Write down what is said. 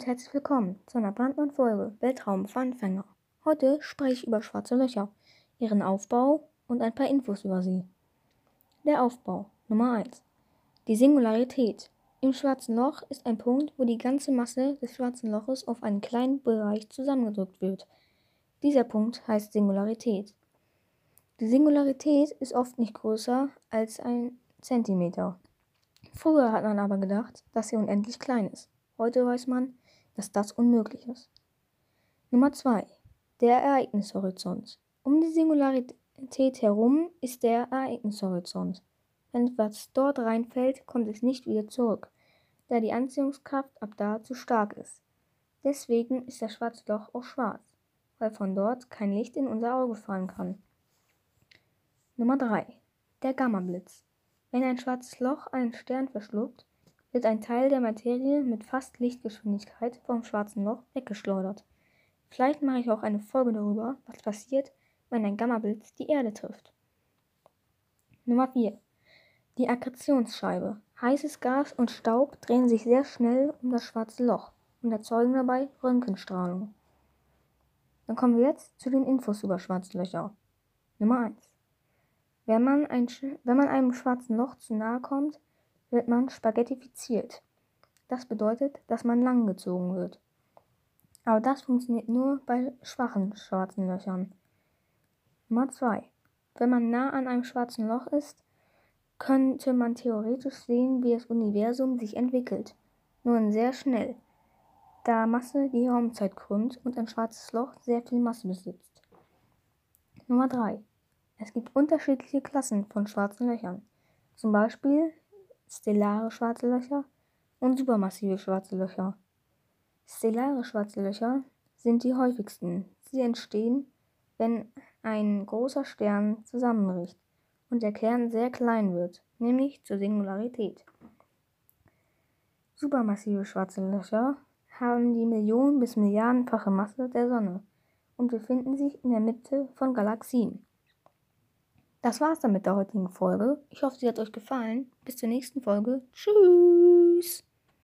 und herzlich willkommen zu einer brandneuen Folge Weltraum für Anfänger. Heute spreche ich über schwarze Löcher, ihren Aufbau und ein paar Infos über sie. Der Aufbau Nummer 1. Die Singularität. Im schwarzen Loch ist ein Punkt, wo die ganze Masse des schwarzen Loches auf einen kleinen Bereich zusammengedrückt wird. Dieser Punkt heißt Singularität. Die Singularität ist oft nicht größer als ein Zentimeter. Früher hat man aber gedacht, dass sie unendlich klein ist. Heute weiß man, dass das unmöglich ist. Nummer 2. Der Ereignishorizont. Um die Singularität herum ist der Ereignishorizont. Wenn etwas dort reinfällt, kommt es nicht wieder zurück, da die Anziehungskraft ab da zu stark ist. Deswegen ist das schwarze Loch auch schwarz, weil von dort kein Licht in unser Auge fallen kann. Nummer 3. Der Gammablitz. Wenn ein schwarzes Loch einen Stern verschluckt, wird ein Teil der Materie mit fast Lichtgeschwindigkeit vom schwarzen Loch weggeschleudert. Vielleicht mache ich auch eine Folge darüber, was passiert, wenn ein Gammablitz die Erde trifft. Nummer 4. Die Akkretionsscheibe. Heißes Gas und Staub drehen sich sehr schnell um das schwarze Loch und erzeugen dabei Röntgenstrahlung. Dann kommen wir jetzt zu den Infos über schwarze Löcher. Nummer 1. Wenn man, ein, wenn man einem schwarzen Loch zu nahe kommt, wird man spaghettifiziert. Das bedeutet, dass man langgezogen wird. Aber das funktioniert nur bei schwachen schwarzen Löchern. Nummer 2. Wenn man nah an einem schwarzen Loch ist, könnte man theoretisch sehen, wie das Universum sich entwickelt. Nur sehr schnell, da Masse die Raumzeit krümmt und ein schwarzes Loch sehr viel Masse besitzt. Nummer 3. Es gibt unterschiedliche Klassen von schwarzen Löchern. Zum Beispiel stellare schwarze Löcher und supermassive schwarze Löcher. Stellare schwarze Löcher sind die häufigsten. Sie entstehen, wenn ein großer Stern zusammenbricht und der Kern sehr klein wird, nämlich zur Singularität. Supermassive schwarze Löcher haben die Millionen- bis Milliardenfache Masse der Sonne und befinden sich in der Mitte von Galaxien. Das war's dann mit der heutigen Folge. Ich hoffe, sie hat euch gefallen. Bis zur nächsten Folge. Tschüss.